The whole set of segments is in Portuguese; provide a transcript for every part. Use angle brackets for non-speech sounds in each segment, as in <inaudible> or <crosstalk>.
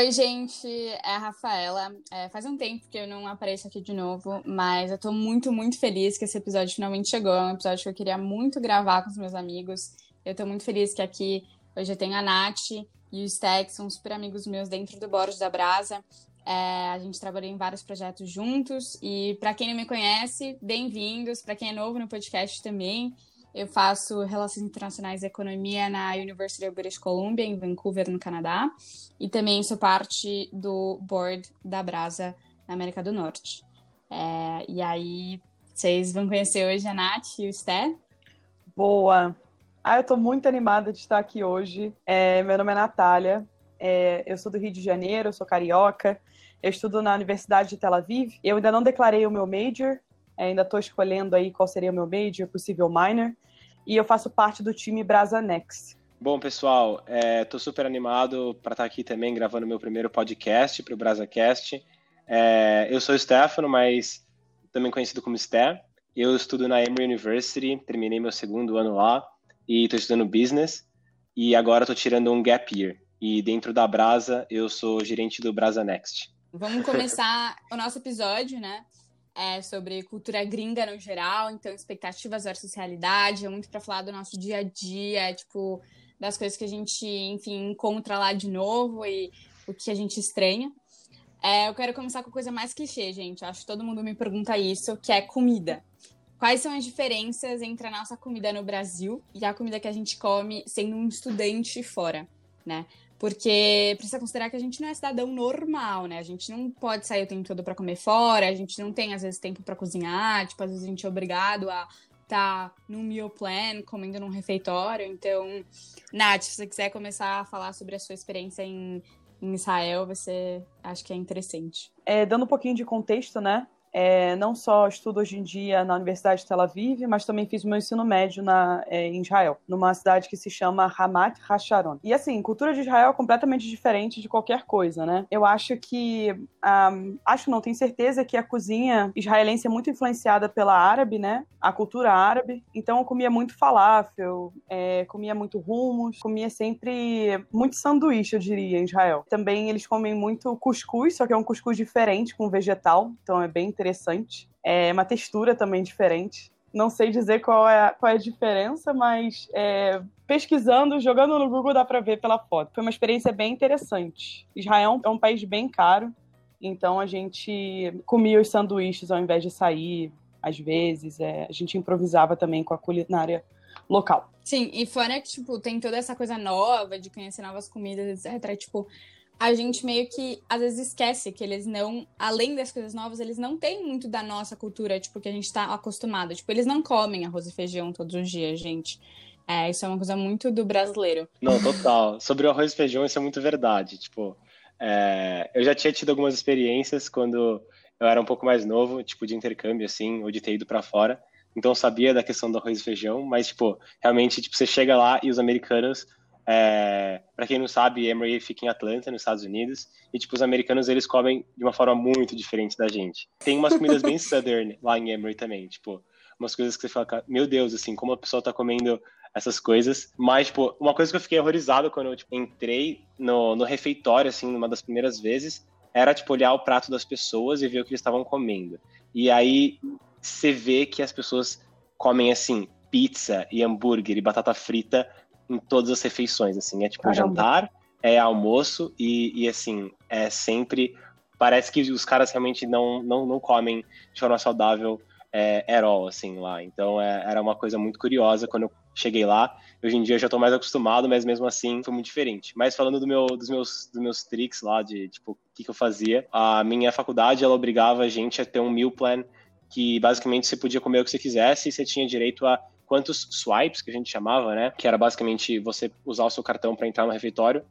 Oi, gente, é a Rafaela. É, faz um tempo que eu não apareço aqui de novo, mas eu tô muito, muito feliz que esse episódio finalmente chegou. É um episódio que eu queria muito gravar com os meus amigos. Eu tô muito feliz que aqui hoje eu tenho a Nath e o Stack, são super amigos meus dentro do Borges da Brasa. É, a gente trabalhou em vários projetos juntos e para quem não me conhece, bem-vindos. Para quem é novo no podcast também, eu faço Relações Internacionais e Economia na University of British Columbia, em Vancouver, no Canadá. E também sou parte do board da Brasa, na América do Norte. É, e aí, vocês vão conhecer hoje a Nath e o Sté. Boa! Ah, eu estou muito animada de estar aqui hoje. É, meu nome é Natália, é, eu sou do Rio de Janeiro, eu sou carioca, eu estudo na Universidade de Tel Aviv. Eu ainda não declarei o meu major, ainda estou escolhendo aí qual seria o meu major, possível minor, e eu faço parte do time Brasa Next. Bom, pessoal, estou é, super animado para estar aqui também gravando meu primeiro podcast para o BrasaCast. É, eu sou o Stefano, mas também conhecido como Sté. Eu estudo na Emory University, terminei meu segundo ano lá e estou estudando Business. E agora estou tirando um Gap Year. E dentro da Brasa, eu sou gerente do Brasa Next. Vamos começar o nosso episódio, né? É, sobre cultura gringa no geral, então expectativas versus realidade, é muito para falar do nosso dia a dia, tipo, das coisas que a gente, enfim, encontra lá de novo e o que a gente estranha. É, eu quero começar com coisa mais clichê, gente. Acho que todo mundo me pergunta isso, que é comida. Quais são as diferenças entre a nossa comida no Brasil e a comida que a gente come sendo um estudante fora, né? Porque precisa considerar que a gente não é cidadão normal, né? A gente não pode sair o tempo todo para comer fora, a gente não tem, às vezes, tempo para cozinhar, tipo, às vezes a gente é obrigado a estar tá num meal plan, comendo num refeitório. Então, Nath, se você quiser começar a falar sobre a sua experiência em, em Israel, você acho que é interessante. É, dando um pouquinho de contexto, né? É, não só estudo hoje em dia na Universidade de Tel Aviv, mas também fiz meu ensino médio na, é, em Israel, numa cidade que se chama Ramat Hasharon. E assim, cultura de Israel é completamente diferente de qualquer coisa, né? Eu acho que, um, acho não, tenho certeza que a cozinha israelense é muito influenciada pela árabe, né? A cultura árabe. Então eu comia muito falafel, é, comia muito hummus, comia sempre muito sanduíche, eu diria, em Israel. Também eles comem muito cuscuz, só que é um cuscuz diferente, com vegetal, então é bem interessante. É uma textura também diferente. Não sei dizer qual é a, qual é a diferença, mas é, pesquisando, jogando no Google, dá para ver pela foto. Foi uma experiência bem interessante. Israel é um país bem caro, então a gente comia os sanduíches ao invés de sair, às vezes. É, a gente improvisava também com a culinária local. Sim, e fora que, tipo, tem toda essa coisa nova de conhecer novas comidas, etc. Tipo, a gente meio que às vezes esquece que eles não, além das coisas novas, eles não têm muito da nossa cultura, tipo, que a gente tá acostumado. Tipo, eles não comem arroz e feijão todos os dias, gente. É, isso é uma coisa muito do brasileiro. Não, total. Sobre o arroz e feijão, isso é muito verdade. Tipo, é... eu já tinha tido algumas experiências quando eu era um pouco mais novo, tipo, de intercâmbio, assim, ou de ter ido para fora. Então, eu sabia da questão do arroz e feijão, mas, tipo, realmente, tipo, você chega lá e os americanos é, para quem não sabe, Emory fica em Atlanta, nos Estados Unidos, e tipo os americanos eles comem de uma forma muito diferente da gente. Tem umas comidas bem <laughs> southern lá em Emory também, tipo umas coisas que você fala, meu Deus, assim, como a pessoa tá comendo essas coisas. Mas, tipo, uma coisa que eu fiquei horrorizado quando eu tipo, entrei no, no refeitório, assim, numa das primeiras vezes, era, tipo, olhar o prato das pessoas e ver o que eles estavam comendo. E aí, você vê que as pessoas comem, assim, pizza e hambúrguer e batata frita em todas as refeições, assim, é tipo Caramba. jantar, é almoço e, e, assim, é sempre, parece que os caras realmente não, não, não comem de forma saudável é, at all, assim, lá, então é, era uma coisa muito curiosa quando eu cheguei lá, hoje em dia eu já tô mais acostumado, mas mesmo assim foi muito diferente. Mas falando do meu, dos, meus, dos meus tricks lá, de, tipo, o que, que eu fazia, a minha faculdade, ela obrigava a gente a ter um meal plan que basicamente você podia comer o que você quisesse e você tinha direito a quantos swipes, que a gente chamava, né? Que era basicamente você usar o seu cartão para entrar no refeitório,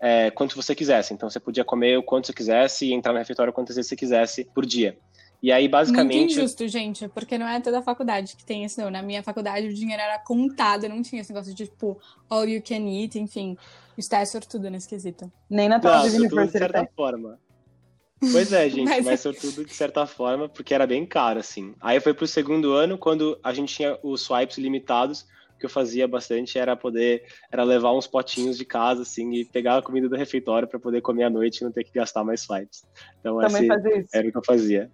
é, quanto você quisesse. Então você podia comer o quanto você quisesse e entrar no refeitório quantas vezes você quisesse por dia. E aí, basicamente. Muito injusto, gente, porque não é toda a faculdade que tem isso, não. Na minha faculdade, o dinheiro era contado, não tinha esse negócio de, tipo, all you can eat, enfim. Está é sortudo nesse quesito. Nem na tua University. De certa forma. Pois é, <laughs> gente, mas... mas sobretudo de certa forma, porque era bem caro, assim. Aí foi pro segundo ano, quando a gente tinha os swipes limitados, que eu fazia bastante era poder era levar uns potinhos de casa assim e pegar a comida do refeitório para poder comer à noite e não ter que gastar mais flights. Então Também isso. era o que eu fazia.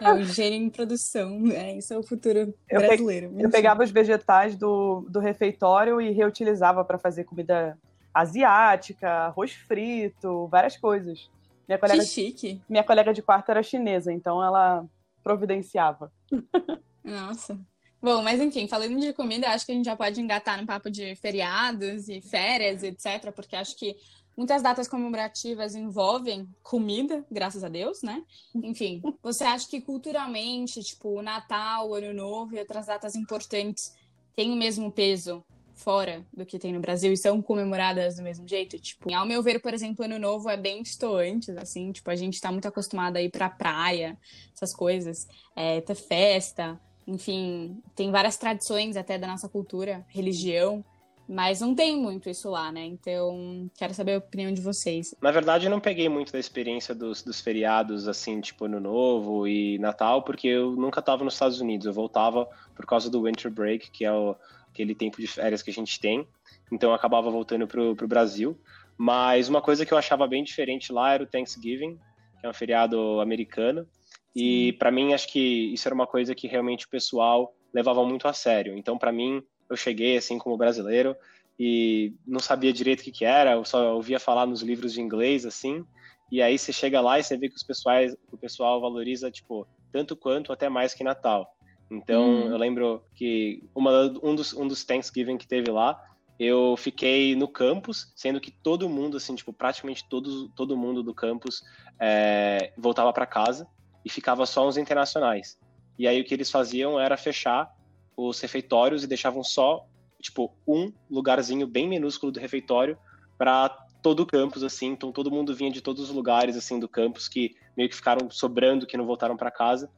É o gênio em produção, é, isso é o futuro eu brasileiro. Pe eu pegava os vegetais do, do refeitório e reutilizava para fazer comida asiática, arroz frito, várias coisas. Minha colega, que chique. Minha colega de quarto era chinesa, então ela providenciava. <laughs> Nossa. Bom, mas enfim, falando de comida, acho que a gente já pode engatar no papo de feriados e férias, etc., porque acho que muitas datas comemorativas envolvem comida, graças a Deus, né? Enfim, <laughs> você acha que culturalmente, tipo, o Natal, o Ano Novo e outras datas importantes têm o mesmo peso fora do que tem no Brasil e são comemoradas do mesmo jeito? Tipo, ao meu ver, por exemplo, Ano Novo é bem distoante, assim, tipo, a gente tá muito acostumado a ir pra praia, essas coisas, é, ter festa, enfim, tem várias tradições até da nossa cultura, religião, mas não tem muito isso lá, né? Então, quero saber a opinião de vocês. Na verdade, eu não peguei muito da experiência dos, dos feriados, assim, tipo Ano Novo e Natal, porque eu nunca estava nos Estados Unidos. Eu voltava por causa do Winter Break, que é o, aquele tempo de férias que a gente tem. Então eu acabava voltando pro, pro Brasil. Mas uma coisa que eu achava bem diferente lá era o Thanksgiving, que é um feriado americano. E para mim acho que isso era uma coisa que realmente o pessoal levava muito a sério. Então para mim eu cheguei assim como brasileiro e não sabia direito o que, que era, eu só ouvia falar nos livros de inglês assim. E aí você chega lá e você vê que os pessoais, o pessoal valoriza tipo tanto quanto até mais que Natal. Então, hum. eu lembro que uma, um, dos, um dos Thanksgiving que teve lá, eu fiquei no campus, sendo que todo mundo, assim, tipo, praticamente todo, todo mundo do campus é, voltava para casa e ficava só os internacionais. E aí o que eles faziam era fechar os refeitórios e deixavam só, tipo, um lugarzinho bem minúsculo do refeitório para todo o campus, assim. Então todo mundo vinha de todos os lugares, assim, do campus que meio que ficaram sobrando, que não voltaram para casa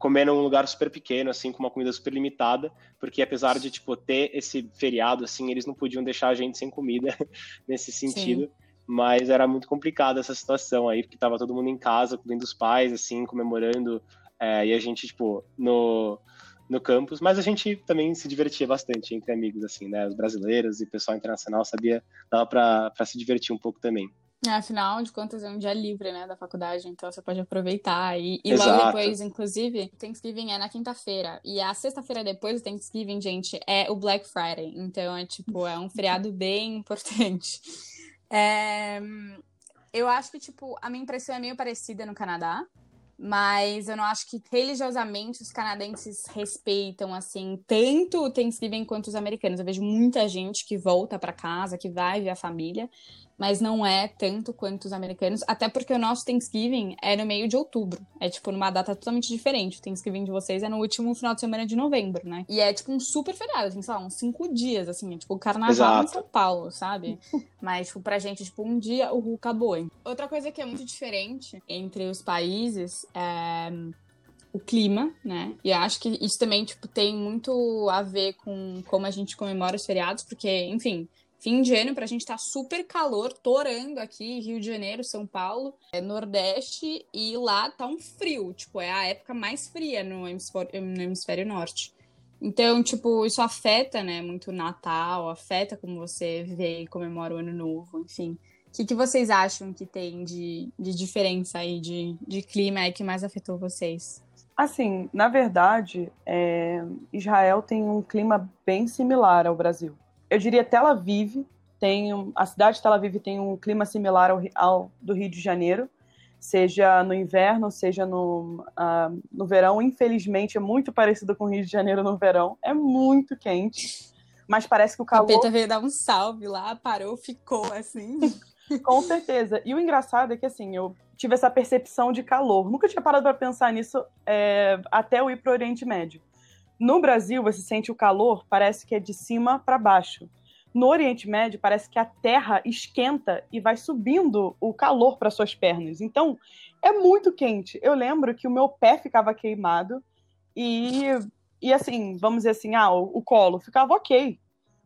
comendo num lugar super pequeno, assim, com uma comida super limitada, porque apesar de, tipo, ter esse feriado, assim, eles não podiam deixar a gente sem comida <laughs> nesse sentido. Sim. Mas era muito complicada essa situação aí, porque tava todo mundo em casa, comendo os pais, assim, comemorando, é, e a gente, tipo, no, no campus, mas a gente também se divertia bastante entre amigos, assim, né? Os brasileiros e o pessoal internacional sabia, dava para se divertir um pouco também. É, afinal de contas, é um dia livre, né, da faculdade, então você pode aproveitar. E, e logo depois, inclusive, Thanksgiving é na quinta-feira. E a sexta-feira depois do Thanksgiving, gente, é o Black Friday. Então, é tipo, é um feriado bem importante. <laughs> É... Eu acho que, tipo, a minha impressão é meio parecida no Canadá mas eu não acho que religiosamente os canadenses respeitam assim tanto o Thanksgiving quanto os americanos. Eu vejo muita gente que volta para casa, que vai ver a família, mas não é tanto quanto os americanos, até porque o nosso Thanksgiving é no meio de outubro. É tipo numa data totalmente diferente. O Thanksgiving de vocês é no último final de semana de novembro, né? E é tipo um super feriado, tem, sei lá, uns cinco dias, assim, é, tipo o carnaval Exato. em São Paulo, sabe? <laughs> mas, tipo, pra gente, tipo, um dia o Ru acabou. Hein? Outra coisa que é muito diferente entre os países é o clima, né? E acho que isso também, tipo, tem muito a ver com como a gente comemora os feriados, porque, enfim, Fim de ano, pra gente tá super calor, torando aqui, Rio de Janeiro, São Paulo, é Nordeste, e lá tá um frio, tipo, é a época mais fria no hemisfério, no hemisfério norte. Então, tipo, isso afeta, né, muito o Natal, afeta como você vê e comemora o Ano Novo, enfim. O que, que vocês acham que tem de, de diferença aí, de, de clima aí que mais afetou vocês? Assim, na verdade, é, Israel tem um clima bem similar ao Brasil eu diria Tel Aviv tem a cidade de Tel Aviv tem um clima similar ao, ao do Rio de Janeiro, seja no inverno, seja no, uh, no verão. Infelizmente é muito parecido com o Rio de Janeiro no verão. É muito quente, mas parece que o calor. O Peta veio dar um salve lá, parou, ficou assim. <laughs> com certeza. E o engraçado é que assim eu tive essa percepção de calor. Nunca tinha parado para pensar nisso é, até eu ir para o Oriente Médio. No Brasil, você sente o calor, parece que é de cima para baixo. No Oriente Médio, parece que a terra esquenta e vai subindo o calor para suas pernas. Então, é muito quente. Eu lembro que o meu pé ficava queimado e, e assim, vamos dizer assim, ah, o, o colo ficava ok,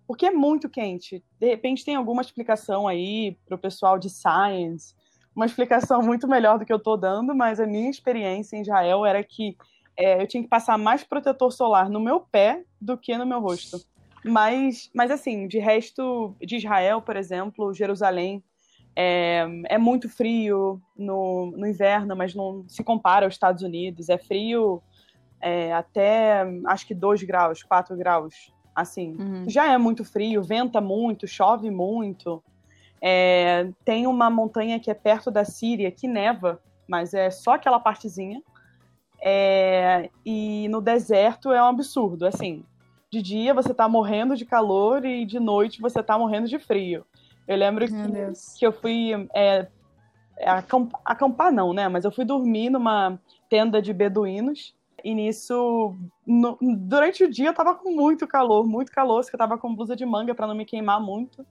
porque é muito quente. De repente, tem alguma explicação aí para o pessoal de science, uma explicação muito melhor do que eu estou dando, mas a minha experiência em Israel era que é, eu tinha que passar mais protetor solar no meu pé do que no meu rosto. Mas, mas assim, de resto, de Israel, por exemplo, Jerusalém, é, é muito frio no, no inverno, mas não se compara aos Estados Unidos. É frio é, até acho que 2 graus, 4 graus. Assim, uhum. já é muito frio, venta muito, chove muito. É, tem uma montanha que é perto da Síria que neva, mas é só aquela partezinha. É, e no deserto é um absurdo. Assim, de dia você tá morrendo de calor e de noite você tá morrendo de frio. Eu lembro que, que eu fui é, é acampar, não, né? Mas eu fui dormir numa tenda de beduínos. E nisso, no, durante o dia eu tava com muito calor, muito calor, porque eu tava com blusa de manga para não me queimar muito.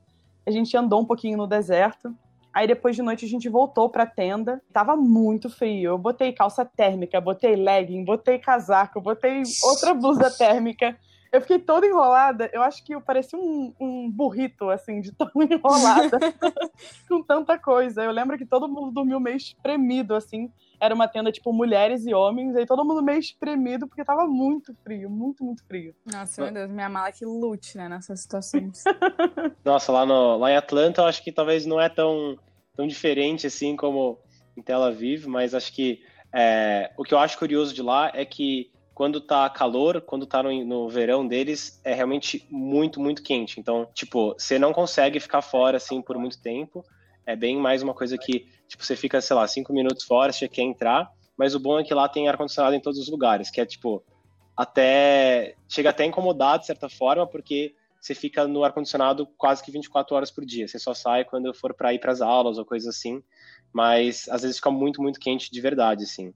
A gente andou um pouquinho no deserto. Aí depois de noite a gente voltou pra tenda. Tava muito frio. Eu botei calça térmica, botei legging, botei casaco, botei outra blusa térmica. Eu fiquei toda enrolada. Eu acho que eu parecia um, um burrito, assim, de tão <laughs> enrolada. <laughs> com tanta coisa. Eu lembro que todo mundo dormiu meio espremido, assim. Era uma tenda, tipo, mulheres e homens. Aí todo mundo meio espremido, porque tava muito frio. Muito, muito frio. Nossa, meu Deus. Minha mala que lute, né, nessas situações. <laughs> Nossa, lá, no, lá em Atlanta, eu acho que talvez não é tão, tão diferente, assim, como em Tel Aviv. Mas acho que é, o que eu acho curioso de lá é que quando tá calor, quando tá no, no, verão deles, é realmente muito, muito quente. Então, tipo, você não consegue ficar fora, assim, por muito tempo. É bem mais uma coisa que, tipo, você fica, sei lá, cinco minutos fora, você quer entrar, mas o bom é que lá tem ar-condicionado em todos os lugares, que é, tipo, até... chega até a incomodar, de certa forma, porque você fica no ar-condicionado quase que 24 horas por dia. Você só sai quando for para ir para as aulas ou coisa assim, mas às vezes fica muito, muito quente de verdade, assim.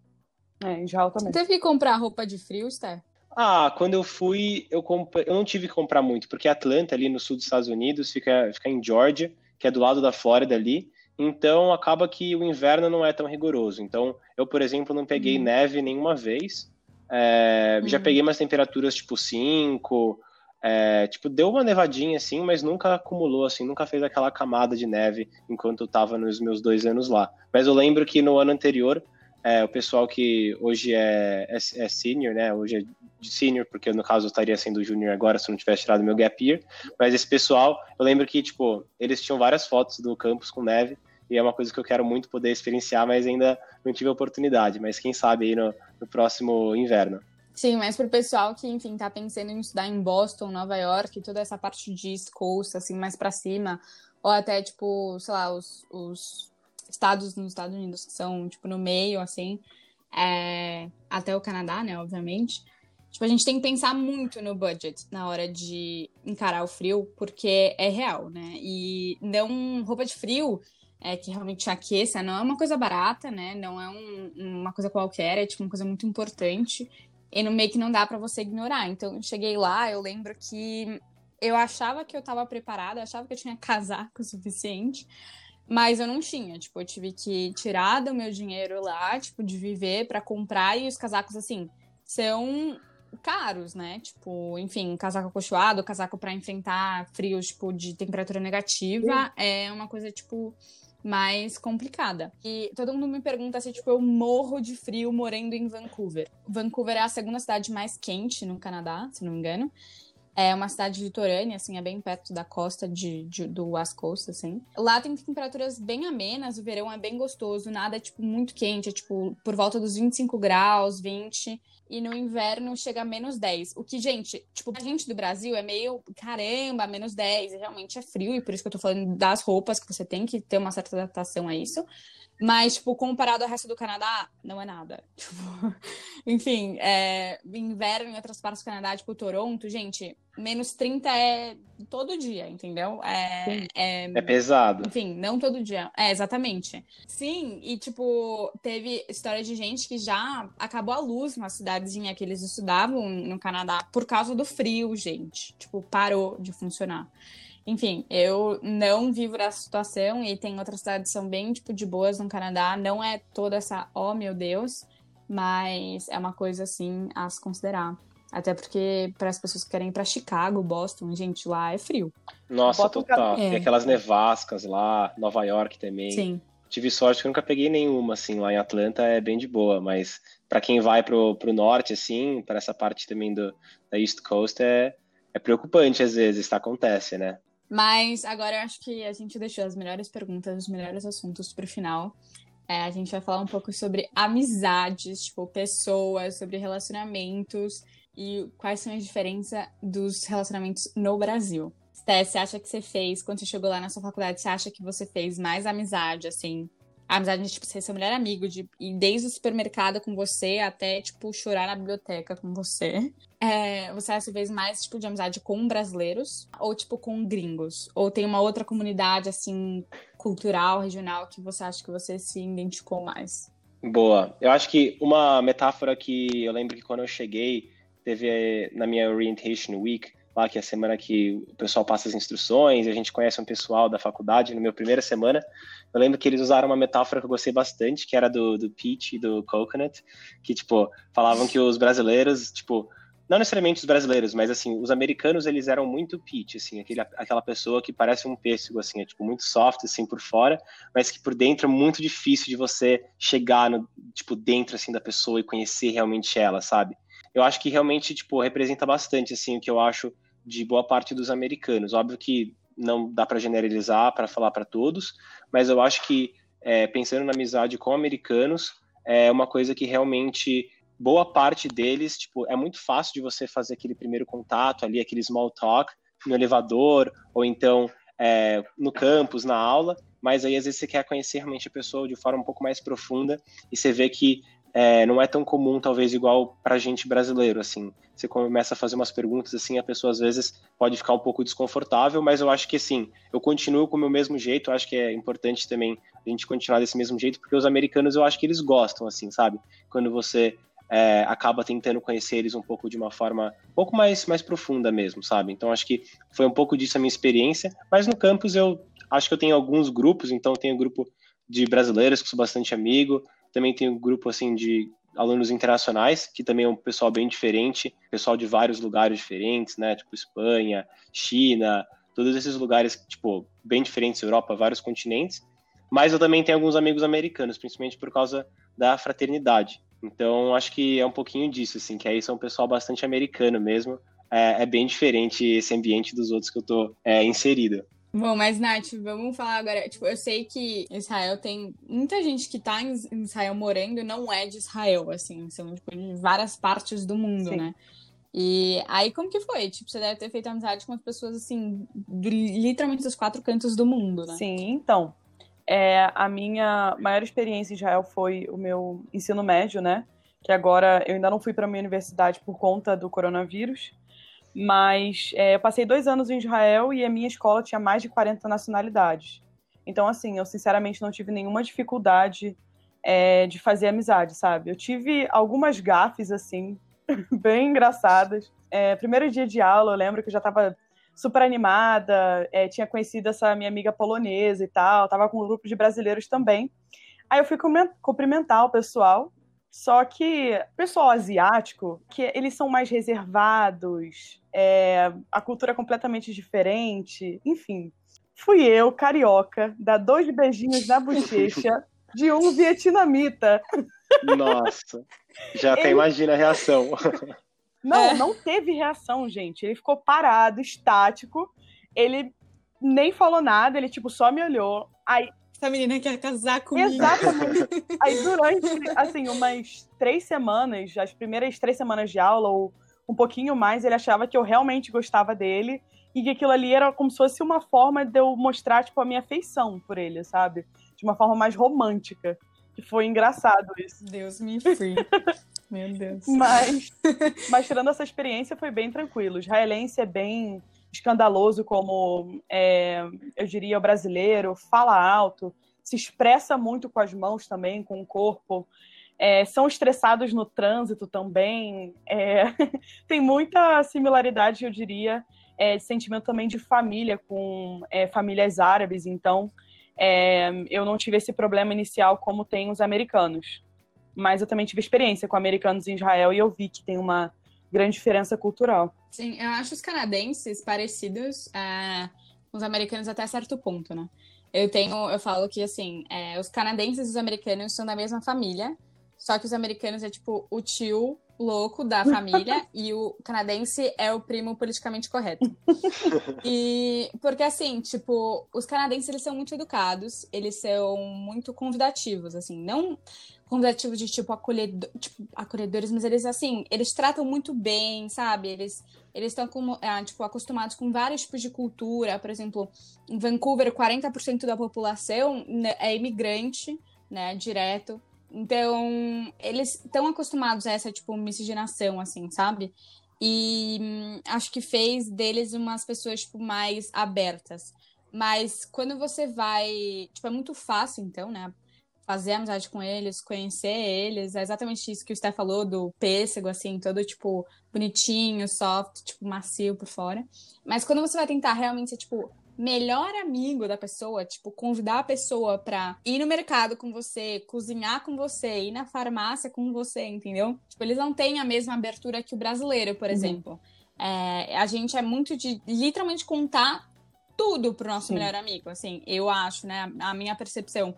É, em Israel também. Você teve que comprar roupa de frio, Esther? Ah, quando eu fui, eu, comp... eu não tive que comprar muito, porque Atlanta, ali no sul dos Estados Unidos, fica, fica em Georgia, que é do lado da Flórida ali, então acaba que o inverno não é tão rigoroso. Então, eu, por exemplo, não peguei hum. neve nenhuma vez. É, hum. Já peguei umas temperaturas tipo 5, é, tipo, deu uma nevadinha assim, mas nunca acumulou, assim, nunca fez aquela camada de neve enquanto eu tava nos meus dois anos lá. Mas eu lembro que no ano anterior é, o pessoal que hoje é, é, é, senior, né? Hoje é senior, porque no caso eu estaria sendo junior agora se eu não tivesse tirado meu gap year. Mas esse pessoal, eu lembro que, tipo, eles tinham várias fotos do campus com neve, e é uma coisa que eu quero muito poder experienciar, mas ainda não tive a oportunidade. Mas quem sabe aí no, no próximo inverno. Sim, mas pro pessoal que, enfim, tá pensando em estudar em Boston, Nova York, toda essa parte de East Coast, assim, mais para cima, ou até, tipo, sei lá, os, os estados nos Estados Unidos que são, tipo, no meio, assim, é, até o Canadá, né, obviamente. Tipo, a gente tem que pensar muito no budget na hora de encarar o frio, porque é real, né? E não roupa de frio é, que realmente aqueça não é uma coisa barata, né? Não é um, uma coisa qualquer, é tipo uma coisa muito importante. E no meio que não dá para você ignorar. Então, eu cheguei lá, eu lembro que eu achava que eu tava preparada, eu achava que eu tinha <laughs> casaco suficiente. Mas eu não tinha, tipo, eu tive que tirar do meu dinheiro lá, tipo, de viver para comprar e os casacos assim são caros, né? Tipo, enfim, casaco acolchoado, casaco para enfrentar frios, tipo, de temperatura negativa, é uma coisa tipo mais complicada. E todo mundo me pergunta se, tipo, eu morro de frio morando em Vancouver. Vancouver é a segunda cidade mais quente no Canadá, se não me engano. É uma cidade litorânea, assim, é bem perto da costa de, de, do West Coast, assim. Lá tem temperaturas bem amenas, o verão é bem gostoso, nada é, tipo, muito quente, é, tipo, por volta dos 25 graus, 20 e no inverno chega a menos 10. O que, gente, tipo, a gente do Brasil é meio, caramba, menos 10, e realmente é frio, e por isso que eu tô falando das roupas, que você tem que ter uma certa adaptação a isso. Mas, tipo, comparado ao resto do Canadá, não é nada. <laughs> Tipo, enfim, é, inverno em outras partes do Canadá, tipo Toronto, gente, menos 30 é todo dia, entendeu? É, é, é, pesado. Enfim, não todo dia. É, exatamente. Sim, e, tipo, teve história de gente que já acabou a luz numa cidadezinha que eles estudavam no Canadá por causa do frio, gente. Tipo, parou de funcionar. Enfim, eu não vivo nessa situação e tem outras cidades que são bem, tipo, de boas no Canadá. Não é toda essa, oh meu Deus, mas é uma coisa, assim, a se considerar. Até porque para as pessoas que querem ir para Chicago, Boston, gente, lá é frio. Nossa, Bota total. É. Tem aquelas nevascas lá, Nova York também. Sim. Tive sorte que eu nunca peguei nenhuma, assim, lá em Atlanta é bem de boa, mas para quem vai pro, pro norte, assim, para essa parte também do, da East Coast, é, é preocupante às vezes, isso acontece, né? Mas agora eu acho que a gente deixou as melhores perguntas, os melhores assuntos para o final. É, a gente vai falar um pouco sobre amizades, tipo, pessoas, sobre relacionamentos e quais são as diferenças dos relacionamentos no Brasil. Você acha que você fez, quando você chegou lá na sua faculdade, você acha que você fez mais amizade, assim, a amizade de, tipo, ser seu melhor amigo, de ir desde o supermercado com você até, tipo, chorar na biblioteca com você. É, você às vezes mais, tipo, de amizade com brasileiros ou, tipo, com gringos? Ou tem uma outra comunidade, assim, cultural, regional, que você acha que você se identificou mais? Boa. Eu acho que uma metáfora que eu lembro que quando eu cheguei, teve na minha Orientation Week, lá que é a semana que o pessoal passa as instruções, a gente conhece um pessoal da faculdade, na minha primeira semana, eu lembro que eles usaram uma metáfora que eu gostei bastante, que era do, do peach e do coconut, que, tipo, falavam que os brasileiros, tipo, não necessariamente os brasileiros, mas, assim, os americanos, eles eram muito peach, assim, aquele, aquela pessoa que parece um pêssego, assim, é, tipo, muito soft, assim, por fora, mas que por dentro é muito difícil de você chegar, no, tipo, dentro, assim, da pessoa e conhecer realmente ela, sabe? Eu acho que realmente, tipo, representa bastante, assim, o que eu acho de boa parte dos americanos. Óbvio que não dá para generalizar, para falar para todos, mas eu acho que é, pensando na amizade com americanos é uma coisa que realmente boa parte deles, tipo, é muito fácil de você fazer aquele primeiro contato ali, aquele small talk no elevador ou então é, no campus, na aula, mas aí às vezes você quer conhecer realmente a pessoa de forma um pouco mais profunda e você vê que é, não é tão comum, talvez, igual para gente brasileiro, assim. Você começa a fazer umas perguntas, assim, a pessoa às vezes pode ficar um pouco desconfortável, mas eu acho que, assim, eu continuo com o meu mesmo jeito, eu acho que é importante também a gente continuar desse mesmo jeito, porque os americanos, eu acho que eles gostam, assim, sabe? Quando você é, acaba tentando conhecer eles um pouco de uma forma um pouco mais, mais profunda mesmo, sabe? Então, acho que foi um pouco disso a minha experiência, mas no campus eu acho que eu tenho alguns grupos, então eu tenho um grupo de brasileiros que sou bastante amigo, também tem um grupo assim de alunos internacionais, que também é um pessoal bem diferente, pessoal de vários lugares diferentes, né? Tipo Espanha, China, todos esses lugares, tipo, bem diferentes, Europa, vários continentes. Mas eu também tenho alguns amigos americanos, principalmente por causa da fraternidade. Então, acho que é um pouquinho disso, assim, que aí são um pessoal bastante americano mesmo. É, é bem diferente esse ambiente dos outros que eu tô é, inserido. Bom, mas Nath, vamos falar agora. Tipo, eu sei que Israel tem muita gente que tá em Israel morando e não é de Israel, assim, são tipo, de várias partes do mundo, Sim. né? E aí, como que foi? Tipo, você deve ter feito amizade com as pessoas, assim, de literalmente dos quatro cantos do mundo, né? Sim, então. É, a minha maior experiência em Israel foi o meu ensino médio, né? Que agora eu ainda não fui para minha universidade por conta do coronavírus. Mas é, eu passei dois anos em Israel e a minha escola tinha mais de 40 nacionalidades. Então, assim, eu sinceramente não tive nenhuma dificuldade é, de fazer amizade, sabe? Eu tive algumas gafes, assim, <laughs> bem engraçadas. É, primeiro dia de aula, eu lembro que eu já estava super animada, é, tinha conhecido essa minha amiga polonesa e tal, tava com um grupo de brasileiros também. Aí eu fui cumprimentar o pessoal só que o pessoal asiático, que eles são mais reservados, é, a cultura é completamente diferente, enfim. Fui eu, carioca, dar dois beijinhos na bochecha de um <laughs> vietnamita. Nossa, já até Ele... imagina a reação. <laughs> Não, é. não teve reação, gente. Ele ficou parado, estático. Ele nem falou nada, ele tipo só me olhou. Aí essa menina quer casar comigo. Exatamente. <laughs> Aí durante, assim, umas três semanas, as primeiras três semanas de aula, ou um pouquinho mais, ele achava que eu realmente gostava dele e que aquilo ali era como se fosse uma forma de eu mostrar, tipo, a minha afeição por ele, sabe? De uma forma mais romântica. Que foi engraçado isso. Deus me free. Meu Deus. Mas, <laughs> mas tirando essa experiência, foi bem tranquilo. O israelense é bem escandaloso como, é, eu diria, o brasileiro, fala alto, se expressa muito com as mãos também, com o corpo, é, são estressados no trânsito também, é, <laughs> tem muita similaridade, eu diria, é, de sentimento também de família com é, famílias árabes, então é, eu não tive esse problema inicial como tem os americanos. Mas eu também tive experiência com americanos em Israel e eu vi que tem uma grande diferença cultural. Sim, eu acho os canadenses parecidos é, com os americanos até certo ponto, né? Eu tenho, eu falo que assim, é, os canadenses e os americanos são da mesma família, Só que os americanos é tipo o tio louco da família <laughs> e o canadense é o primo politicamente correto. E porque assim, tipo, os canadenses eles são muito educados, eles são muito convidativos, assim, não convidativos de tipo, acolhedor, tipo acolhedores, mas eles assim, eles tratam muito bem, sabe? Eles eles estão é, tipo acostumados com vários tipos de cultura, por exemplo, em Vancouver 40% da população né, é imigrante, né, direto. Então, eles estão acostumados a essa, tipo, miscigenação, assim, sabe? E hum, acho que fez deles umas pessoas, tipo, mais abertas. Mas quando você vai. Tipo, é muito fácil, então, né? Fazer amizade com eles, conhecer eles. É exatamente isso que o Sté falou do pêssego, assim, todo, tipo, bonitinho, soft, tipo, macio por fora. Mas quando você vai tentar realmente ser, tipo, melhor amigo da pessoa, tipo, convidar a pessoa pra ir no mercado com você, cozinhar com você, ir na farmácia com você, entendeu? Tipo, eles não têm a mesma abertura que o brasileiro, por uhum. exemplo. É, a gente é muito de literalmente contar tudo pro nosso Sim. melhor amigo, assim, eu acho, né? A minha percepção.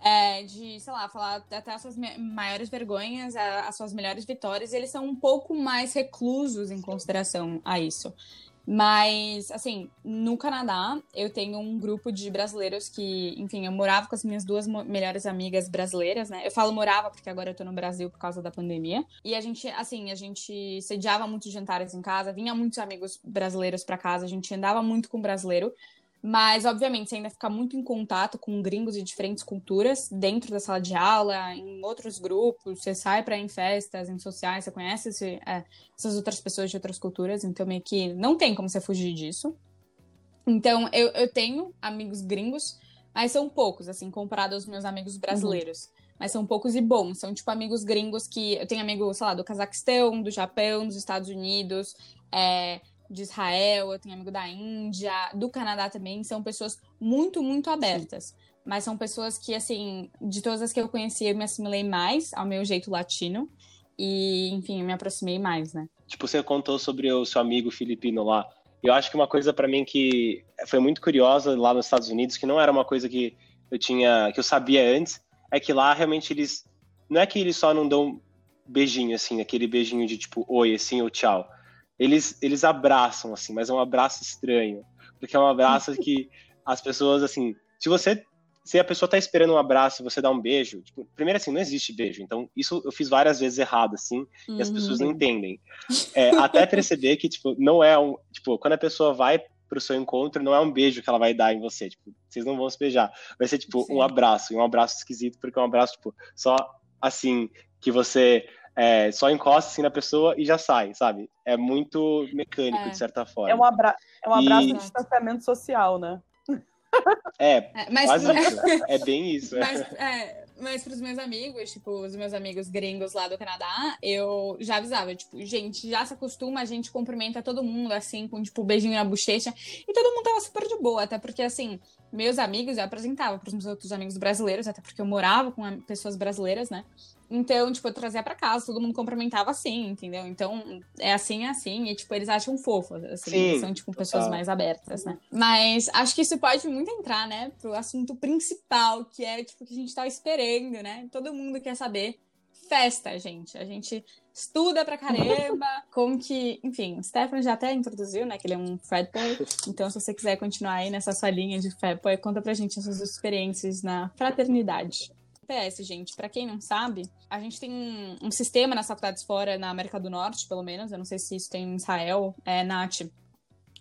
É, de, sei lá, falar até as suas maiores vergonhas, as suas melhores vitórias, eles são um pouco mais reclusos em consideração a isso. Mas, assim, no Canadá, eu tenho um grupo de brasileiros que, enfim, eu morava com as minhas duas melhores amigas brasileiras, né? Eu falo morava porque agora eu tô no Brasil por causa da pandemia. E a gente, assim, a gente sediava muitos jantares em casa, vinha muitos amigos brasileiros para casa, a gente andava muito com brasileiro. Mas, obviamente, você ainda fica muito em contato com gringos de diferentes culturas dentro da sala de aula, em outros grupos, você sai para em festas, em sociais, você conhece esse, é, essas outras pessoas de outras culturas, então meio que não tem como você fugir disso. Então, eu, eu tenho amigos gringos, mas são poucos, assim, comparado aos meus amigos brasileiros. Uhum. Mas são poucos e bons. São, tipo, amigos gringos que. Eu tenho amigos, sei lá, do Cazaquistão, do Japão, dos Estados Unidos. É, de Israel, eu tenho amigo da Índia, do Canadá também, são pessoas muito, muito abertas. Sim. Mas são pessoas que, assim, de todas as que eu conheci, eu me assimilei mais ao meu jeito latino. E, enfim, eu me aproximei mais, né? Tipo, você contou sobre o seu amigo filipino lá. Eu acho que uma coisa para mim que foi muito curiosa lá nos Estados Unidos, que não era uma coisa que eu tinha, que eu sabia antes, é que lá realmente eles não é que eles só não dão beijinho assim, aquele beijinho de tipo oi assim ou tchau eles, eles abraçam, assim, mas é um abraço estranho. Porque é um abraço que as pessoas, assim, se você. Se a pessoa tá esperando um abraço e você dá um beijo, tipo, primeiro assim, não existe beijo. Então, isso eu fiz várias vezes errado, assim, uhum. e as pessoas não uhum. entendem. É, até perceber que, tipo, não é um. Tipo, quando a pessoa vai pro seu encontro, não é um beijo que ela vai dar em você. Tipo, vocês não vão se beijar. Vai ser, tipo, Sim. um abraço, e um abraço esquisito, porque é um abraço, tipo, só assim, que você é, só encosta assim na pessoa e já sai, sabe? É muito mecânico, é. de certa forma. É um, abra é um abraço e... de distanciamento social, né? É, <laughs> é mas, quase isso. É bem isso. É. Mas, é, mas pros meus amigos, tipo, os meus amigos gringos lá do Canadá, eu já avisava, tipo, gente, já se acostuma, a gente cumprimenta todo mundo, assim, com, tipo, beijinho na bochecha. E todo mundo tava super de boa, até porque, assim, meus amigos eu apresentava pros meus outros amigos brasileiros, até porque eu morava com pessoas brasileiras, né? Então, tipo, eu trazia pra casa, todo mundo cumprimentava assim, entendeu? Então, é assim, é assim, e, tipo, eles acham fofo, assim, Sim, são, tipo, pessoas total. mais abertas, né? Mas acho que isso pode muito entrar, né, pro assunto principal, que é, tipo, que a gente tá esperando, né? Todo mundo quer saber. Festa, gente. A gente estuda pra caramba, <laughs> como que, enfim, o Stefan já até introduziu, né, que ele é um Fredboy, então se você quiser continuar aí nessa sua linha de Fredboy, conta pra gente as suas experiências na fraternidade. PS, gente, para quem não sabe, a gente tem um, um, sistema nas faculdades fora, na América do Norte, pelo menos, eu não sei se isso tem em Israel, é, NAT,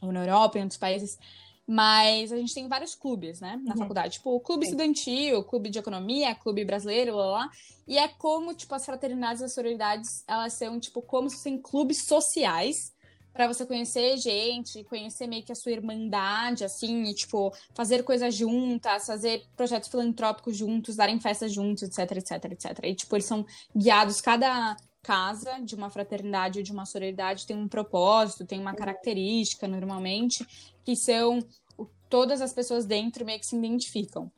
ou na Europa, em outros países, mas a gente tem vários clubes, né, na uhum. faculdade. Tipo, o clube Sim. estudantil, clube de economia, clube brasileiro, lá, lá. E é como, tipo, as fraternidades e as sororidades, elas são, tipo, como se fossem clubes sociais para você conhecer gente, conhecer meio que a sua irmandade, assim, e, tipo, fazer coisas juntas, fazer projetos filantrópicos juntos, darem festas juntos, etc, etc, etc. E, tipo, eles são guiados, cada casa de uma fraternidade ou de uma sororidade tem um propósito, tem uma característica, normalmente, que são todas as pessoas dentro meio que se identificam.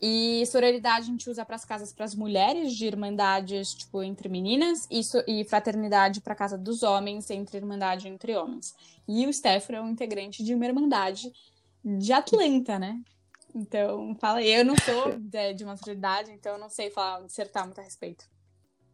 E sororidade a gente usa para as casas para as mulheres, de irmandades, tipo, entre meninas, e, so, e fraternidade para casa dos homens, entre irmandade entre homens. E o Stefano é um integrante de uma irmandade de Atlanta, né? Então, fala, eu não sou <laughs> de, de uma sororidade, então eu não sei falar, dissertar muito a respeito.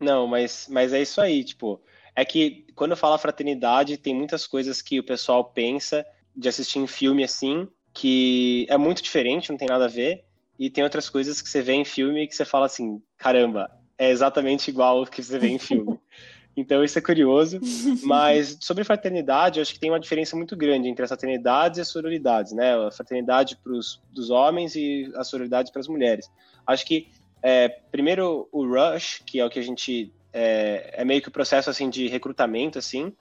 Não, mas, mas é isso aí, tipo, é que quando eu falo fraternidade, tem muitas coisas que o pessoal pensa de assistir em filme assim, que é muito diferente, não tem nada a ver, e tem outras coisas que você vê em filme que você fala assim, caramba, é exatamente igual o que você vê em filme. <laughs> Então isso é curioso, <laughs> mas sobre fraternidade, eu acho que tem uma diferença muito grande entre as fraternidades e as sororidades, né? A fraternidade para os dos homens e a sororidade para as mulheres. Acho que é, primeiro o rush, que é o que a gente é, é, meio que o processo assim de recrutamento assim,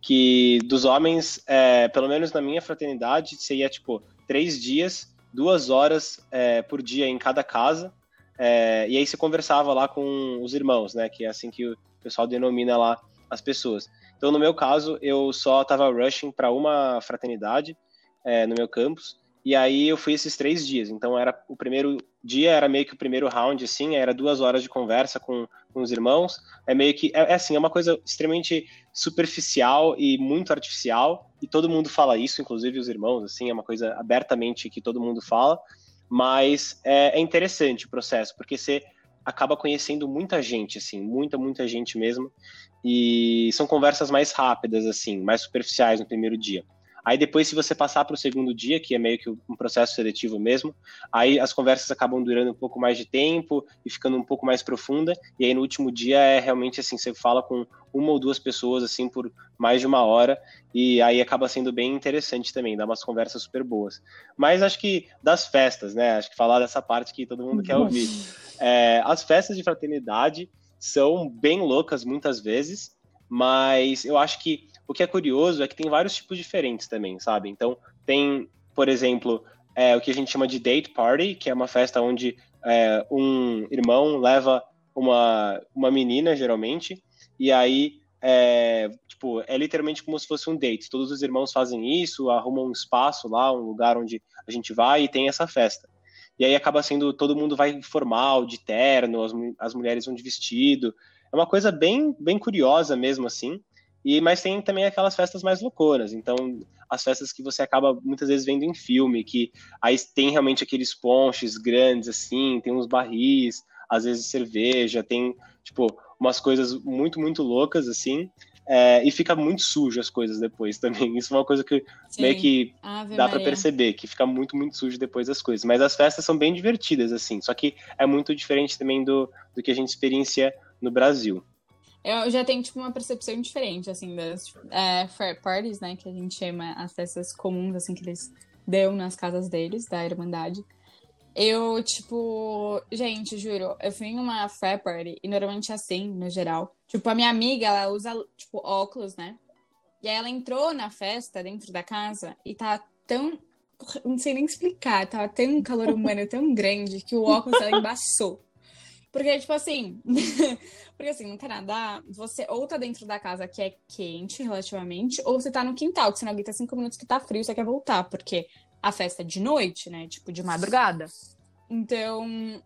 que dos homens, é, pelo menos na minha fraternidade, seria tipo três dias, duas horas é, por dia em cada casa. É, e aí se conversava lá com os irmãos, né? Que é assim que o pessoal denomina lá as pessoas. Então, no meu caso, eu só estava rushing para uma fraternidade é, no meu campus. E aí eu fui esses três dias. Então era o primeiro dia era meio que o primeiro round, assim, era duas horas de conversa com, com os irmãos. É meio que é, é, assim, é uma coisa extremamente superficial e muito artificial. E todo mundo fala isso, inclusive os irmãos, assim, é uma coisa abertamente que todo mundo fala. Mas é, é interessante o processo, porque você acaba conhecendo muita gente, assim, muita, muita gente mesmo. E são conversas mais rápidas, assim, mais superficiais no primeiro dia. Aí depois, se você passar para o segundo dia, que é meio que um processo seletivo mesmo, aí as conversas acabam durando um pouco mais de tempo e ficando um pouco mais profunda. E aí no último dia é realmente assim, você fala com uma ou duas pessoas assim por mais de uma hora e aí acaba sendo bem interessante também, dá umas conversas super boas. Mas acho que das festas, né? Acho que falar dessa parte que todo mundo quer ouvir. É, as festas de fraternidade são bem loucas muitas vezes, mas eu acho que o que é curioso é que tem vários tipos diferentes também, sabe? Então, tem, por exemplo, é, o que a gente chama de date party, que é uma festa onde é, um irmão leva uma, uma menina, geralmente, e aí, é, tipo, é literalmente como se fosse um date. Todos os irmãos fazem isso, arrumam um espaço lá, um lugar onde a gente vai e tem essa festa. E aí acaba sendo, todo mundo vai formal, de terno, as, as mulheres vão de vestido. É uma coisa bem, bem curiosa mesmo, assim. E, mas tem também aquelas festas mais louconas. Então, as festas que você acaba muitas vezes vendo em filme, que aí tem realmente aqueles ponches grandes, assim, tem uns barris, às vezes cerveja, tem, tipo, umas coisas muito, muito loucas, assim. É, e fica muito sujo as coisas depois <laughs> também. Isso é uma coisa que Sim. meio que Ave dá para perceber, que fica muito, muito sujo depois das coisas. Mas as festas são bem divertidas, assim. Só que é muito diferente também do, do que a gente experiencia no Brasil eu já tenho, tipo, uma percepção diferente, assim, das é, fair parties, né, que a gente chama as festas comuns, assim, que eles dão nas casas deles, da Irmandade. Eu, tipo, gente, juro, eu fui em uma fair party, e normalmente assim, no geral. Tipo, a minha amiga, ela usa, tipo, óculos, né? E aí ela entrou na festa, dentro da casa, e tá tão... Não sei nem explicar, tava tão um calor humano tão grande que o óculos dela embaçou. Porque, tipo assim, <laughs> porque assim, no Canadá, você ou tá dentro da casa que é quente relativamente, ou você tá no quintal, que você não aguenta cinco minutos que tá frio, você quer voltar, porque a festa é de noite, né? Tipo, de madrugada. Então,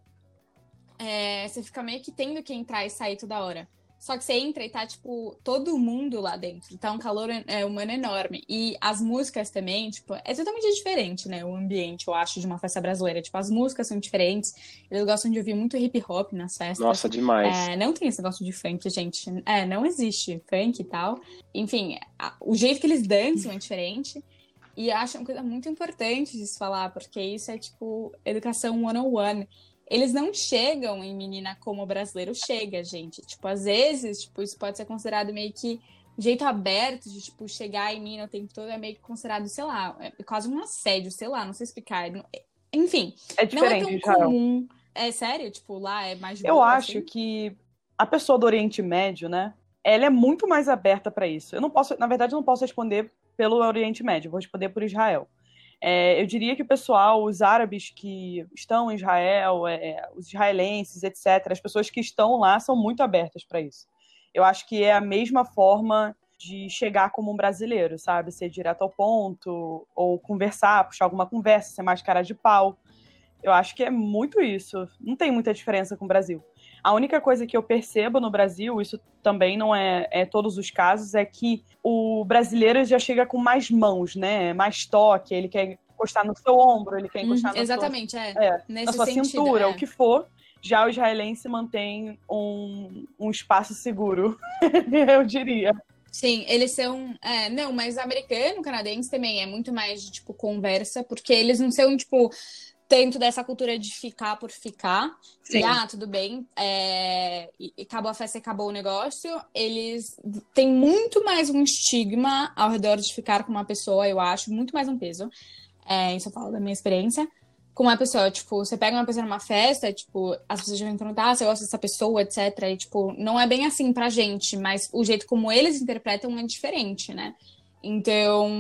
é, você fica meio que tendo que entrar e sair toda hora. Só que você entra e tá, tipo, todo mundo lá dentro. Tá um calor é, humano enorme. E as músicas também, tipo, é totalmente diferente, né? O ambiente, eu acho, de uma festa brasileira. Tipo, as músicas são diferentes. Eles gostam de ouvir muito hip hop nas festas. Nossa, demais. É, não tem esse negócio de funk, gente. É, não existe funk e tal. Enfim, a, o jeito que eles dançam é diferente. E acho uma coisa muito importante de se falar, porque isso é, tipo, educação one-on-one eles não chegam em menina como o brasileiro chega, gente. Tipo, às vezes, tipo, isso pode ser considerado meio que jeito aberto de, tipo, chegar em mim o tempo todo é meio que considerado, sei lá, é quase um assédio, sei lá, não sei explicar. Enfim, é diferente, não é tão comum. É sério? Tipo, lá é mais Eu boa, acho assim? que a pessoa do Oriente Médio, né, ela é muito mais aberta para isso. Eu não posso, na verdade, eu não posso responder pelo Oriente Médio, vou responder por Israel. É, eu diria que o pessoal, os árabes que estão em Israel, é, os israelenses, etc., as pessoas que estão lá são muito abertas para isso. Eu acho que é a mesma forma de chegar como um brasileiro, sabe? Ser direto ao ponto, ou conversar, puxar alguma conversa, ser mais cara de pau. Eu acho que é muito isso. Não tem muita diferença com o Brasil. A única coisa que eu percebo no Brasil, isso também não é, é todos os casos, é que o brasileiro já chega com mais mãos, né? Mais toque, ele quer encostar no seu ombro, ele quer encostar uhum, Exatamente, seu, é. é na sua sentido, cintura, é. o que for. Já o israelense mantém um, um espaço seguro, <laughs> eu diria. Sim, eles são. É, não, mas americano, canadense também é muito mais de tipo conversa, porque eles não são, tipo, tanto dessa cultura de ficar por ficar. Sim. E, ah, tudo bem. É, e, acabou a festa e acabou o negócio. Eles têm muito mais um estigma ao redor de ficar com uma pessoa, eu acho, muito mais um peso. É, isso eu falo da minha experiência com uma pessoa, tipo, você pega uma pessoa numa festa, tipo, as pessoas já vão perguntar, ah, você gosta dessa pessoa, etc. E, tipo, não é bem assim pra gente, mas o jeito como eles interpretam é diferente, né? Então,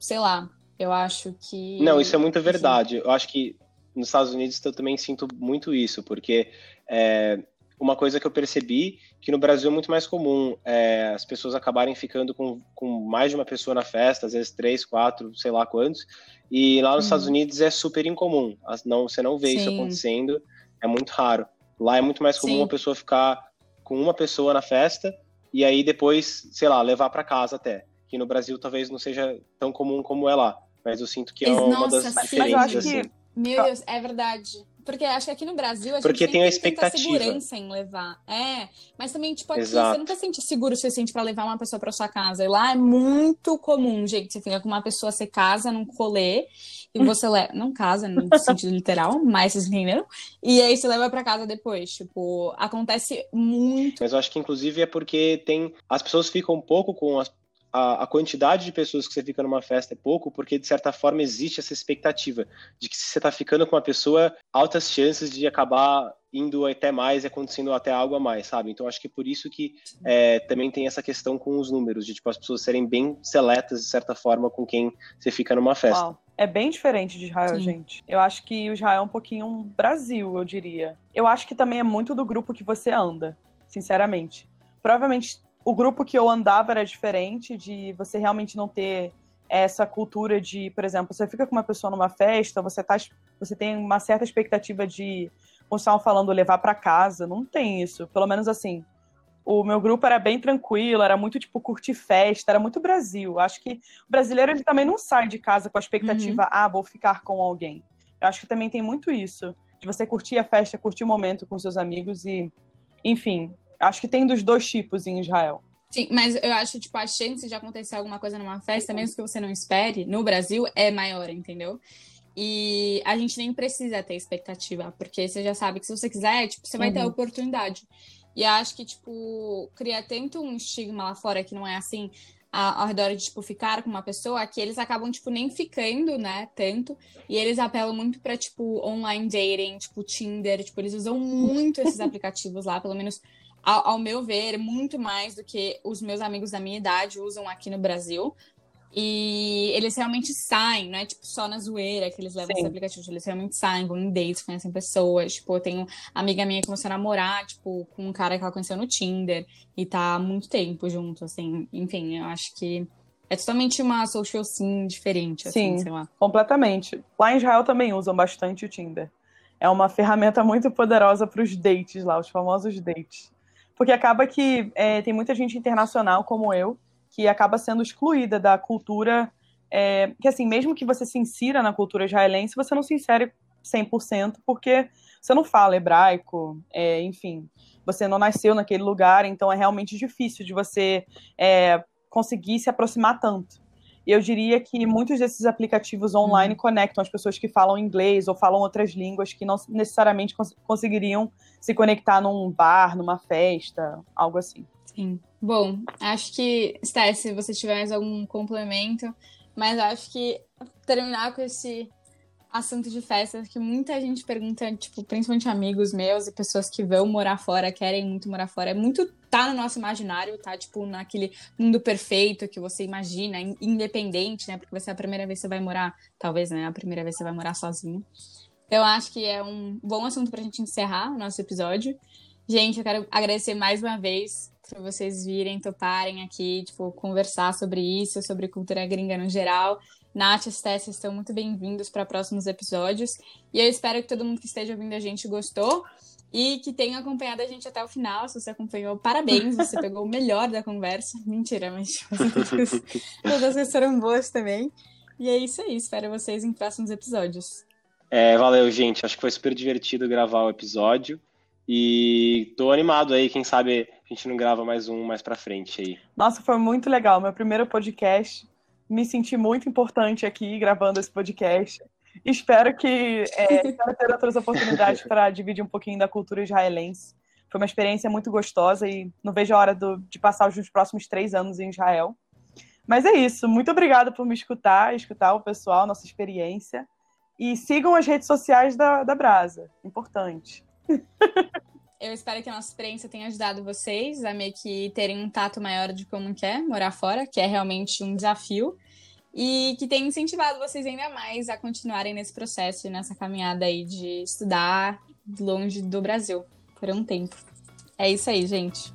sei lá, eu acho que. Não, isso é muito verdade. Eu acho que nos Estados Unidos eu também sinto muito isso, porque é, uma coisa que eu percebi que no Brasil é muito mais comum é, as pessoas acabarem ficando com, com mais de uma pessoa na festa, às vezes três, quatro, sei lá quantos, e lá nos uhum. Estados Unidos é super incomum, não, você não vê Sim. isso acontecendo, é muito raro. Lá é muito mais comum Sim. uma pessoa ficar com uma pessoa na festa e aí depois, sei lá, levar para casa até. Que no Brasil talvez não seja tão comum como é lá, mas eu sinto que é uma Nossa, das diferenças. Assim. Que... Meu Deus, é verdade. Porque acho que aqui no Brasil a gente Porque tem a expectativa. segurança em levar. É, mas também, tipo, aqui Exato. você nunca sente seguro o suficiente para levar uma pessoa para sua casa. E lá é muito comum, gente. Você fica com uma pessoa, você casa num colê e você leva. Não casa no <laughs> sentido literal, mas vocês entenderam? E aí você leva para casa depois. Tipo, acontece muito. Mas eu acho que, inclusive, é porque tem. As pessoas ficam um pouco com as a, a, quantidade de pessoas que você fica numa festa é pouco, porque de certa forma existe essa expectativa de que se você está ficando com uma pessoa, altas chances de acabar indo até mais e acontecendo até algo a mais, sabe? Então acho que é por isso que é, também tem essa questão com os números, de tipo as pessoas serem bem seletas de certa forma com quem você fica numa festa. Uau. É bem diferente de Israel, Sim. gente. Eu acho que o Israel é um pouquinho um Brasil, eu diria. Eu acho que também é muito do grupo que você anda, sinceramente. Provavelmente o grupo que eu andava era diferente, de você realmente não ter essa cultura de, por exemplo, você fica com uma pessoa numa festa, você, tá, você tem uma certa expectativa de, como estavam falando, levar para casa. Não tem isso. Pelo menos assim. O meu grupo era bem tranquilo, era muito tipo curtir festa, era muito Brasil. Acho que o brasileiro ele também não sai de casa com a expectativa, uhum. ah, vou ficar com alguém. Eu acho que também tem muito isso, de você curtir a festa, curtir o momento com seus amigos e, enfim, Acho que tem dos dois tipos em Israel. Sim, mas eu acho, tipo, a chance de acontecer alguma coisa numa festa, mesmo que você não espere, no Brasil, é maior, entendeu? E a gente nem precisa ter expectativa, porque você já sabe que se você quiser, tipo, você vai uhum. ter a uhum. oportunidade. E acho que, tipo, cria tanto um estigma lá fora que não é assim, ao redor de, tipo, ficar com uma pessoa, que eles acabam, tipo, nem ficando, né, tanto. E eles apelam muito pra, tipo, online dating, tipo, Tinder, tipo, eles usam muito esses <laughs> aplicativos lá, pelo menos ao, ao, meu ver, muito mais do que os meus amigos da minha idade usam aqui no Brasil. E eles realmente saem, não é tipo só na zoeira que eles levam Sim. esse aplicativo. Eles realmente saem, vão em dates, conhecem pessoas. Tipo, eu tenho uma amiga minha que começou a namorar, tipo, com um cara que ela conheceu no Tinder e tá há muito tempo junto, assim. Enfim, eu acho que é totalmente uma social scene diferente, assim, Sim, sei lá. completamente. Lá em Israel também usam bastante o Tinder. É uma ferramenta muito poderosa para os dates lá, os famosos dates. Porque acaba que é, tem muita gente internacional como eu que acaba sendo excluída da cultura. É, que assim, mesmo que você se insira na cultura israelense, você não se insere 100% porque você não fala hebraico, é, enfim, você não nasceu naquele lugar, então é realmente difícil de você é, conseguir se aproximar tanto. E eu diria que muitos desses aplicativos online uhum. conectam as pessoas que falam inglês ou falam outras línguas que não necessariamente cons conseguiriam se conectar num bar, numa festa, algo assim. Sim. Bom, acho que, Steph, se você tiver mais algum complemento, mas acho que terminar com esse assunto de festas que muita gente pergunta, tipo, principalmente amigos meus e pessoas que vão morar fora, querem muito morar fora. É muito tá no nosso imaginário, tá tipo naquele mundo perfeito que você imagina, independente, né? Porque vai ser a primeira vez que você vai morar, talvez, né, a primeira vez que você vai morar sozinho. Eu acho que é um bom assunto pra gente encerrar o nosso episódio. Gente, eu quero agradecer mais uma vez por vocês virem, toparem aqui, tipo, conversar sobre isso, sobre cultura gringa no geral. Nath e Stessa estão muito bem-vindos para próximos episódios. E eu espero que todo mundo que esteja ouvindo a gente gostou e que tenha acompanhado a gente até o final. Se você acompanhou, parabéns, <laughs> você pegou o melhor da conversa. Mentira, mas <laughs> todas as coisas foram boas também. E é isso aí, espero vocês em próximos episódios. É, valeu, gente. Acho que foi super divertido gravar o episódio. E tô animado aí, quem sabe a gente não grava mais um mais pra frente aí. Nossa, foi muito legal. Meu primeiro podcast. Me senti muito importante aqui gravando esse podcast. Espero que é, <laughs> espero ter outras oportunidades para dividir um pouquinho da cultura israelense. Foi uma experiência muito gostosa e não vejo a hora do, de passar os próximos três anos em Israel. Mas é isso. Muito obrigada por me escutar, escutar o pessoal, nossa experiência. E sigam as redes sociais da, da Brasa. Importante. <laughs> Eu espero que a nossa experiência tenha ajudado vocês a meio que terem um tato maior de como quer morar fora, que é realmente um desafio e que tem incentivado vocês ainda mais a continuarem nesse processo e nessa caminhada aí de estudar longe do Brasil por um tempo. É isso aí, gente.